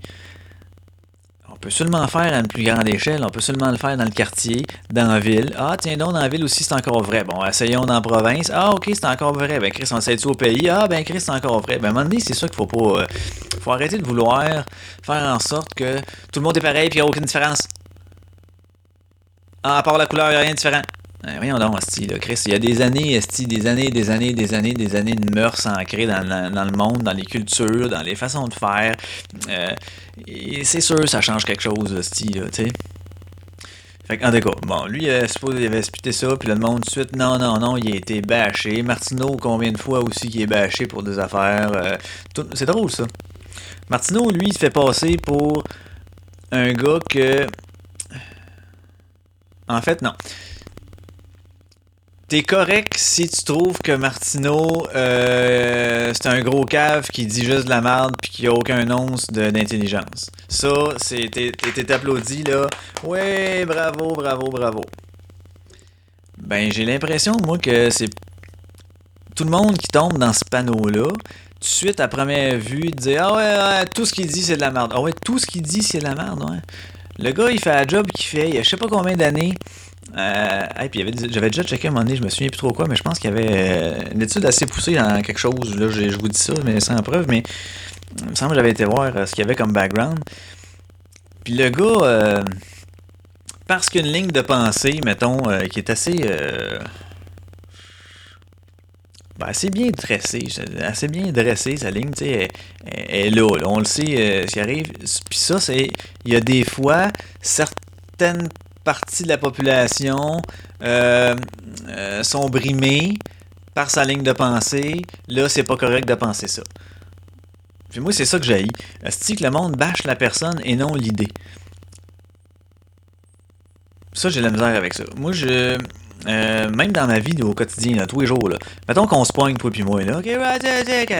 on peut seulement le faire à une plus grande échelle, on peut seulement le faire dans le quartier, dans la ville. Ah, tiens donc, dans la ville aussi, c'est encore vrai. Bon, essayons dans la province. Ah, ok, c'est encore vrai. Ben, Chris, on essaie au pays? Ah, ben, Chris, c'est encore vrai. Ben, à un moment donné, c'est ça qu'il faut pas. euh, faut arrêter de vouloir faire en sorte que tout le monde est pareil puis il n'y a aucune différence. Ah, à part la couleur, il n'y a rien de différent. Ben, voyons donc, Asti, là, Chris, il y a des années, Asti, des années, des années, des années, des années de mœurs ancrées dans, le monde, dans les cultures, dans les façons de faire. Euh, c'est sûr, ça change quelque chose, Asti, là, tu sais. Fait en tout cas, bon, lui, avait, supposé- il avait expliqué ça, puis le monde, tout de suite, non, non, non, il a été bâché. Martineau, combien de fois aussi qu'il est bâché pour des affaires. euh, c'est drôle, ça. Martineau, lui, il se fait passer pour un gars que. En fait, non. T'es correct si tu trouves que Martineau, euh, c'est un gros cave qui dit juste de la merde puis qui a aucun once d'intelligence. Ça, c'est t'es applaudi là. Ouais, bravo, bravo, bravo. Ben, j'ai l'impression, moi, que c'est tout le monde qui tombe dans ce panneau-là. Tout de suite, à première vue, dire Ah ouais, ouais, tout ce qu'il dit, c'est de la merde. Ah ouais, tout ce qu'il dit, c'est de la merde, ouais. Le gars, il fait un job qu'il fait, il y a je sais pas combien d'années. Euh, puis j'avais déjà checké un moment donné, je me souviens plus trop quoi, mais je pense qu'il y avait euh, une étude assez poussée dans quelque chose. Là, je, vous dis ça, mais sans preuve, mais il me semble que j'avais été voir euh, ce qu'il y avait comme background. Puis le gars, euh, parce qu'une ligne de pensée, mettons, qui est assez. ben, assez bien dressée, assez bien dressée, sa ligne, tu sais, est là, on le sait, ce qui arrive. Puis ça, c'est, il y a des fois, certaines parties de la population euh, euh, sont brimées par sa ligne de pensée. Là, c'est pas correct de penser ça. Puis moi, c'est ça que j'ai. C'est que le monde bâche la personne et non l'idée? Ça, j'ai la misère avec ça. Moi, je. euh, même dans ma vie au quotidien, là, tous les jours, là, mettons qu'on se pogne, toi puis moi, là,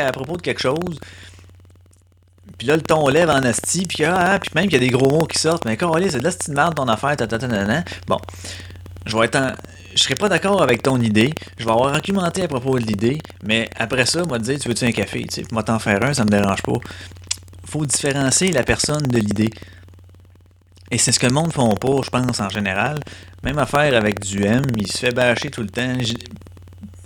à propos de quelque chose, puis là, le ton lève en asti, puis ah, puis même qu'il y a des gros mots qui sortent, mais quand c'est de l'asti de merde ton affaire, ta, ta, ta, ta. Bon, je vais être. Je serai pas d'accord avec ton idée, je vais avoir argumenté à propos de l'idée, mais après ça, moi, te dire, tu veux-tu un café, tu sais, moi t'en faire un, ça me dérange pas. Faut différencier la personne de l'idée. Et c'est ce que le monde font pas, je pense, en général. Même affaire avec du M, il se fait bâcher tout le temps.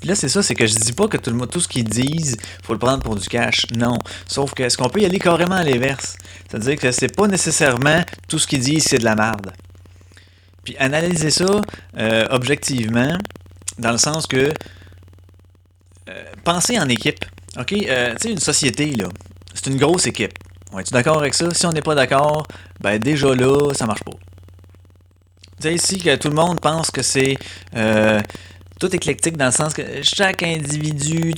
Puis là, c'est ça, c'est que je dis pas que tout, le, tout ce qu'ils disent, faut le prendre pour du cash. Non. Sauf que est-ce qu'on peut y aller carrément à l'inverse? C'est-à-dire que c'est pas nécessairement tout ce qu'ils disent, c'est de la merde. Puis analyser ça euh, objectivement, dans le sens que euh, penser en équipe. OK? Euh, tu sais, une société, là, c'est une grosse équipe. On est-tu d'accord avec ça? Si on n'est pas d'accord, ben déjà là, ça marche pas. Tu sais, ici, que tout le monde pense que c'est euh, tout éclectique dans le sens que chaque individu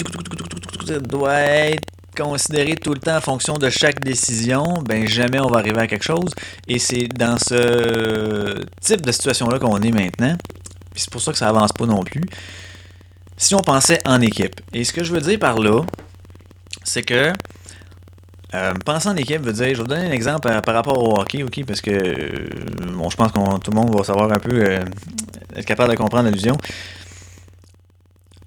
doit être considéré tout le temps en fonction de chaque décision, ben jamais on va arriver à quelque chose. Et c'est dans ce type de situation-là qu'on est maintenant. Puis c'est pour ça que ça avance pas non plus. Si on pensait en équipe. Et ce que je veux dire par là, c'est que euh, penser en équipe veut dire, je vais vous donner un exemple par, par rapport au hockey, ok, parce que euh, bon, je pense que tout le monde va savoir un peu, euh, être capable de comprendre l'allusion.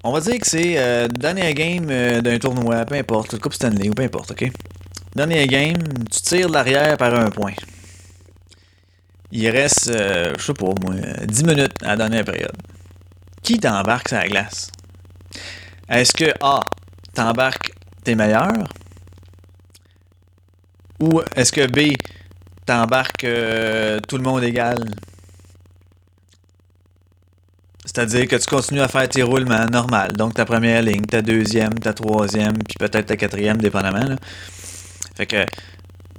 On va dire que c'est euh, dernier game euh, d'un tournoi, peu importe, Coupe Stanley ou peu importe, ok? Dernier game, tu tires de l'arrière par un point. Il reste, euh, je sais pas moi, 10 minutes à la dernière période. Qui t'embarque sur la glace? Est-ce que A, t'embarques tes meilleurs? Ou est-ce que B, t'embarques euh, tout le monde égal? C'est-à-dire que tu continues à faire tes roulements normal. Donc ta première ligne, ta deuxième, ta troisième, puis peut-être ta quatrième, dépendamment. Là. Fait que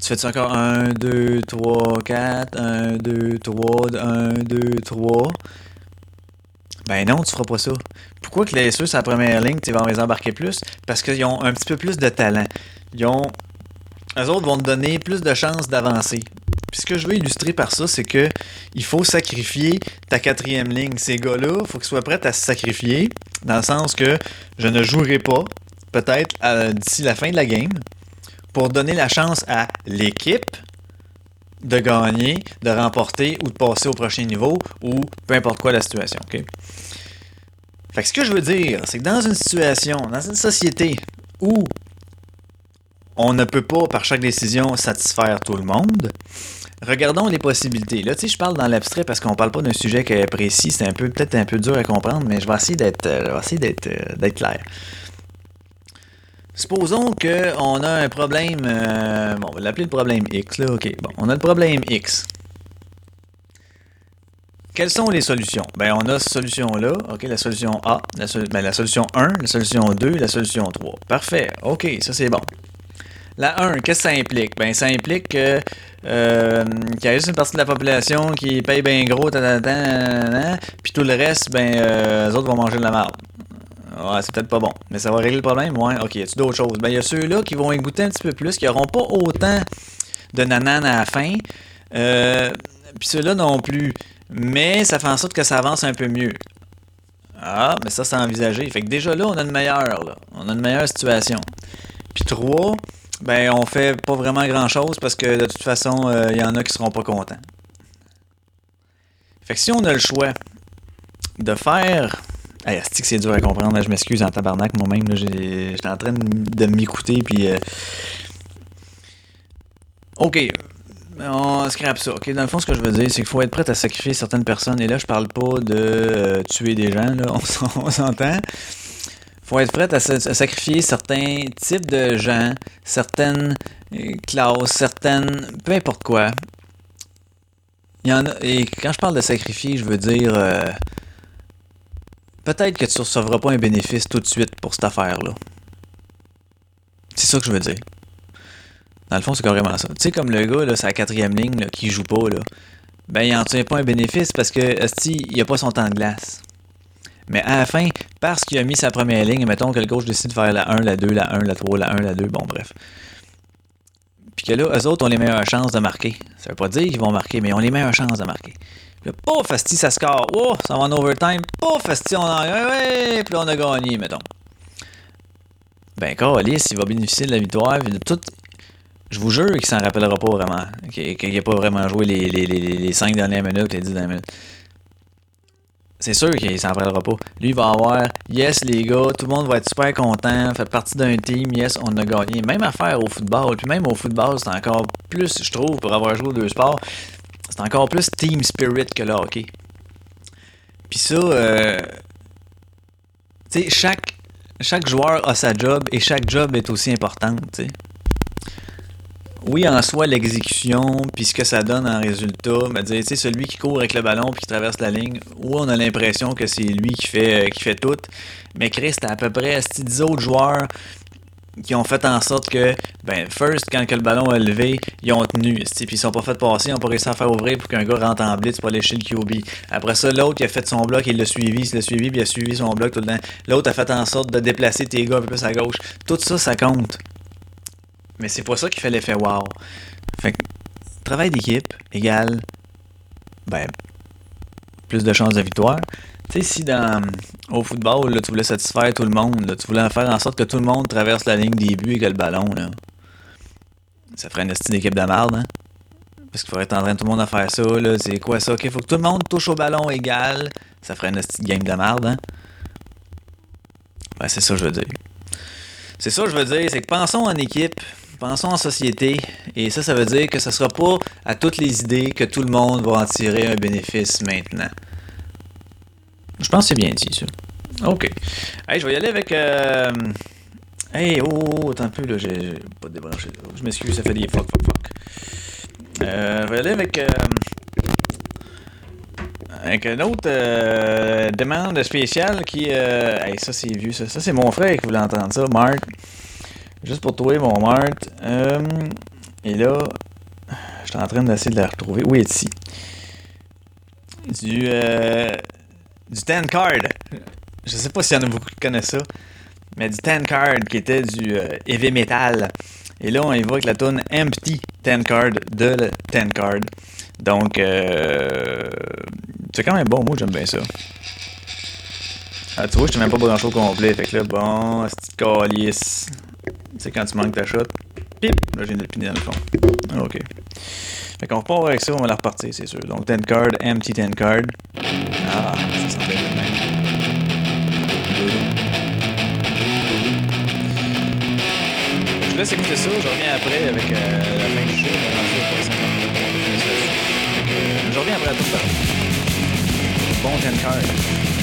tu fais encore 1, 2, 3, 4, 1, 2, 3, 1, 2, 3. Ben non, tu feras pas ça. Pourquoi que les sur la première ligne, tu vas les embarquer plus? Parce qu'ils ont un petit peu plus de talent. Ils ont. Eux autres vont te donner plus de chances d'avancer. Puis ce que je veux illustrer par ça, c'est que il faut sacrifier ta quatrième ligne. Ces gars-là, il faut qu'ils soient prêts à se sacrifier, dans le sens que je ne jouerai pas, peut-être d'ici la fin de la game, pour donner la chance à l'équipe de gagner, de remporter ou de passer au prochain niveau ou peu importe quoi la situation. Fait que ce que je veux dire, c'est que dans une situation, dans une société où on ne peut pas, par chaque décision, satisfaire tout le monde, regardons les possibilités. Là, tu sais, je parle dans l'abstrait parce qu'on parle pas d'un sujet qui est précis, c'est un peu peut-être un peu dur à comprendre, mais je vais essayer d'être euh, euh, d'être clair. Supposons qu'on a un problème, euh, bon, on va l'appeler le problème X, là, ok. Bon, on a le problème X. Quelles sont les solutions? Ben, on a cette solution-là, ok, la solution A, la, ben, la solution 1, la solution 2, la solution 3. Parfait, ok, ça c'est bon. La 1, qu'est-ce que ça implique? Ben, ça implique que, euh, qu'il y a juste une partie de la population qui paye bien gros, puis tout le reste, ben, euh, les autres vont manger de la merde. Ouais, c'est peut-être pas bon. Mais ça va régler le problème? Ouais, ok. Y a-tu d'autres choses? Ben, il y a ceux-là qui vont goûter un petit peu plus, qui n'auront pas autant de nanan à la fin. Euh, Puis ceux-là non plus. Mais ça fait en sorte que ça avance un peu mieux. Ah, mais ça, c'est envisagé. Fait que déjà là, on a une meilleure, là. On a une meilleure situation. Puis trois, ben, on fait pas vraiment grand-chose parce que de toute façon, euh, il y en a qui seront pas contents. Fait que si on a le choix de faire Hey, que c'est dur à comprendre. là, je m'excuse en tabarnak moi-même. J'étais en train de, m'écouter. Puis. euh, Ok. On scrape ça. Ok. Dans le fond, ce que je veux dire, c'est qu'il faut être prêt à sacrifier certaines personnes. Et là, je parle pas de euh, tuer des gens. Là, on s'entend. Faut être prêt à, sa- à sacrifier certains types de gens, certaines euh, classes, certaines. peu importe quoi. Il y en a. Et quand je parle de sacrifier, je veux dire. euh, peut-être que tu ne recevras pas un bénéfice tout de suite pour cette affaire-là. C'est ça que je veux dire. Dans le fond, c'est carrément ça. Tu sais, comme le gars, là, c'est la quatrième ligne, là, qui joue pas, là. Ben, il en tient pas un bénéfice parce que, esti, il a pas son temps de glace. Mais à la fin, parce qu'il a mis sa première ligne, mettons que le coach décide de faire la 1, la 2, la 1, la 3, la 1, la 2, bon, bref. Puis que là, eux autres ont les meilleures chances de marquer. Ça veut pas dire qu'ils vont marquer, mais ils ont les meilleures chances de marquer. Puis là, pouf, asti, ça score. Oh, ça va en overtime. Pouf, asti, on en ouais, ouais, puis on a gagné, mettons. Ben, Carlis, il va bénéficier de la victoire. Puis de tout. Je vous jure qu'il s'en rappellera pas vraiment. Qu'il n'a pas vraiment joué les, les 5 dernières minutes, les 10 dernières minutes. C'est sûr qu'il s'en rappellera pas. Lui, il va avoir Yes, les gars, tout le monde va être super content, fait partie d'un team, yes, on a gagné. Même affaire au football. Puis même au football, c'est encore plus, je trouve, pour avoir joué aux deux sports, c'est encore plus team spirit que le hockey. Puis ça, euh, tu sais, chaque, chaque joueur a sa job et chaque job est aussi importante, tu sais. Oui, en soi, l'exécution, puis ce que ça donne en résultat, ben, dire, celui qui court avec le ballon puis qui traverse la ligne, oui, on a l'impression que c'est lui qui fait, qui fait tout, mais Chris, t'as à peu près esti, 10 autres joueurs qui ont fait en sorte que, ben, first, quand le ballon a levé, ils ont tenu, puis ils sont pas fait passer, ils ont pas réussi à faire ouvrir pour qu'un gars rentre en blitz pour aller chez le QB. Après ça, l'autre, il a fait son bloc, il l'a suivi, il l'a suivi, puis il a suivi son bloc tout le temps. L'autre a fait en sorte de déplacer tes gars un peu plus à gauche. Tout ça, ça compte. Mais c'est pas ça qui fait l'effet wow. Fait que, travail d'équipe égale, ben, plus de chances de victoire. Tu sais, si dans, au football, là, tu voulais satisfaire tout le monde, tu voulais faire en sorte que tout le monde traverse la ligne des buts et que le ballon, là, ça ferait une estime d'équipe de merde, hein? Parce qu'il faudrait être en train de tout le monde à faire ça, là. C'est quoi ça? OK, faut que tout le monde touche au ballon égal. Ça ferait une estime game de merde, hein? Ben, c'est ça que je veux dire. C'est ça que je veux dire, c'est que pensons en équipe, pensons en société, et ça, ça veut dire que ce ne sera pas à toutes les idées que tout le monde va en tirer un bénéfice maintenant. Je pense que c'est bien dit, ça. OK. Hey, je vais y aller avec... Euh... Hey, oh, oh, attends un peu, là, j'ai pas débranché. Je m'excuse, ça fait des fuck, fuck, fuck. Euh, je vais y aller avec... Euh... Avec une autre demande spéciale qui... Hey, ça, c'est vieux, ça. Ça, c'est mon frère qui voulait entendre ça, Marc. Juste pour trouver mon Marc. Euh... Et là... Je suis en train d'essayer de la retrouver. Où est-il? Du... Euh... Du Ten Card. Je sais pas s'il y en a beaucoup qui connaissent ça. Mais du Ten Card qui était du euh, heavy metal. Et là, on y va avec la tune Empty Ten Card de le Ten Card. Donc, euh, c'est quand même bon. Moi, j'aime bien ça. Ah, tu vois, je même pas branché au complet. Fait que là, bon, c'est calice. C'est quand tu manques ta shot. Pip! Là, j'ai une épinée dans le fond. Ah, OK. Fait qu'on repart avec ça, on va la repartir, c'est sûr. Donc, 10 card, empty 10 card. Ah, ça sentait bien. Je vous laisse écouter ça, je reviens après avec euh, la fin du. Euh, je reviens après à tout ça. Bon 10 card.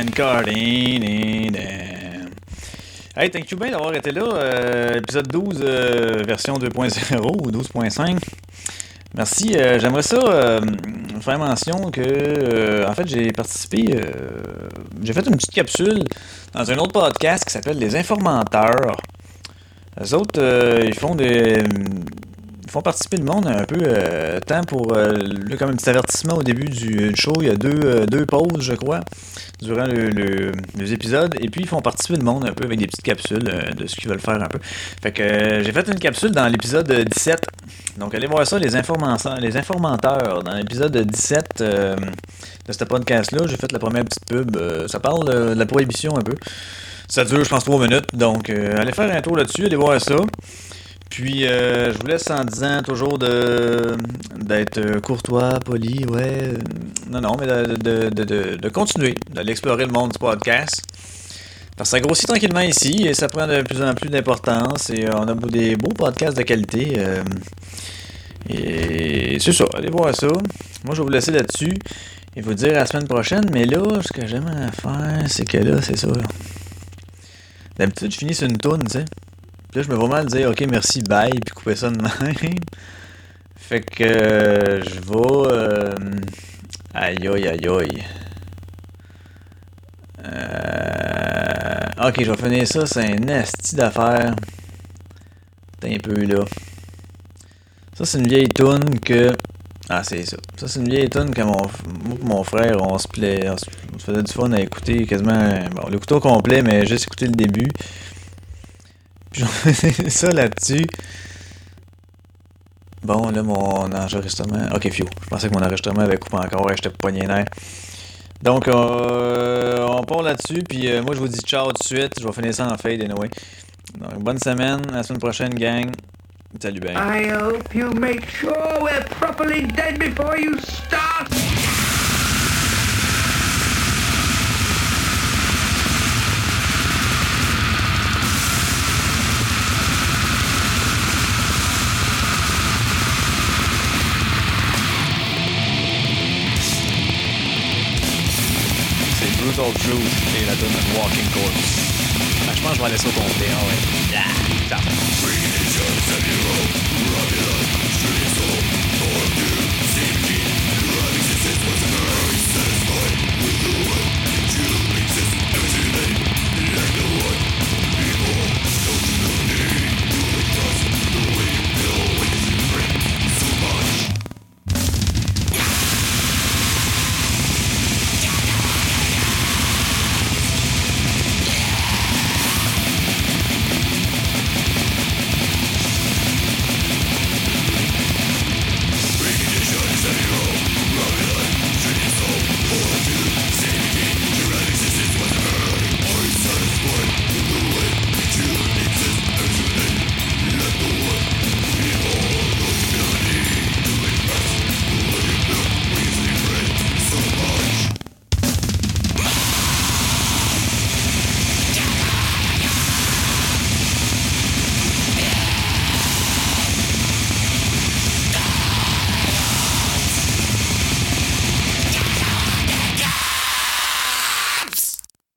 and Cardin. Hey, thank you bien d'avoir été là. Euh, épisode 12, euh, version 2.0 ou 12.5. Merci. Euh, j'aimerais ça faire mention que, en fait, j'ai participé, j'ai fait une petite capsule dans un autre podcast qui s'appelle Les Informanteurs. Les autres, ils font des ils font participer le monde un peu euh, tant pour euh, là, comme un petit avertissement au début du show. Il y a deux, euh, deux pauses, je crois, durant le, le- les épisodes. Et puis ils font participer le monde un peu avec des petites capsules euh, de ce qu'ils veulent faire un peu. Fait que euh, j'ai fait une capsule dans l'épisode 17. Donc allez voir ça, les les informateurs. Dans l'épisode 17 euh, de ce podcast-là, j'ai fait la première petite pub. Euh, ça parle euh, de la prohibition un peu. Ça dure, je pense, 3 minutes. Donc, euh, allez faire un tour là-dessus, allez voir ça. Puis, euh, je vous laisse en disant toujours de d'être euh, courtois, poli, ouais. euh, Non, non, mais de, de, de, de, continuer, d'aller explorer le monde du podcast. Parce que ça grossit tranquillement ici et ça prend de plus en plus d'importance et euh, on a des beaux podcasts de qualité. euh, et c'est ça, allez voir ça. Moi, je vais vous laisser là-dessus et vous dire à la semaine prochaine. Mais là, ce que j'aimerais faire, c'est que là, c'est ça. D'habitude, je finis sur une toune, tu sais. Là, je me vois mal dire OK, merci, bye, puis couper ça de même. Fait que je vais. euh, aïe, aïe, aïe, aïe. Euh, ok, je vais finir ça. C'est un esti d'affaires. T'es un peu là. Ça, c'est une vieille toune que. Ah, c'est ça. Ça, c'est une vieille toune que mon, mon frère, on se plaît. On se, faisait du fun à écouter quasiment. Bon, on l'écoutait au complet, mais juste écouter le début. Puis j'en faisais ça là-dessus. Bon, là, mon enregistrement. Ok, fiu. Je pensais que mon enregistrement avait coupé encore et j'étais poigné nerf. Donc, euh, on part là-dessus. Puis euh, moi, je vous dis ciao tout de suite. Je vais finir ça en fade anyway. Donc, bonne semaine. À la semaine prochaine, gang. Salut, ben. I hope you make sure we're properly dead before you start. Et la donne Walking Corpse. Je pense que je vais au complet. Ah ouais.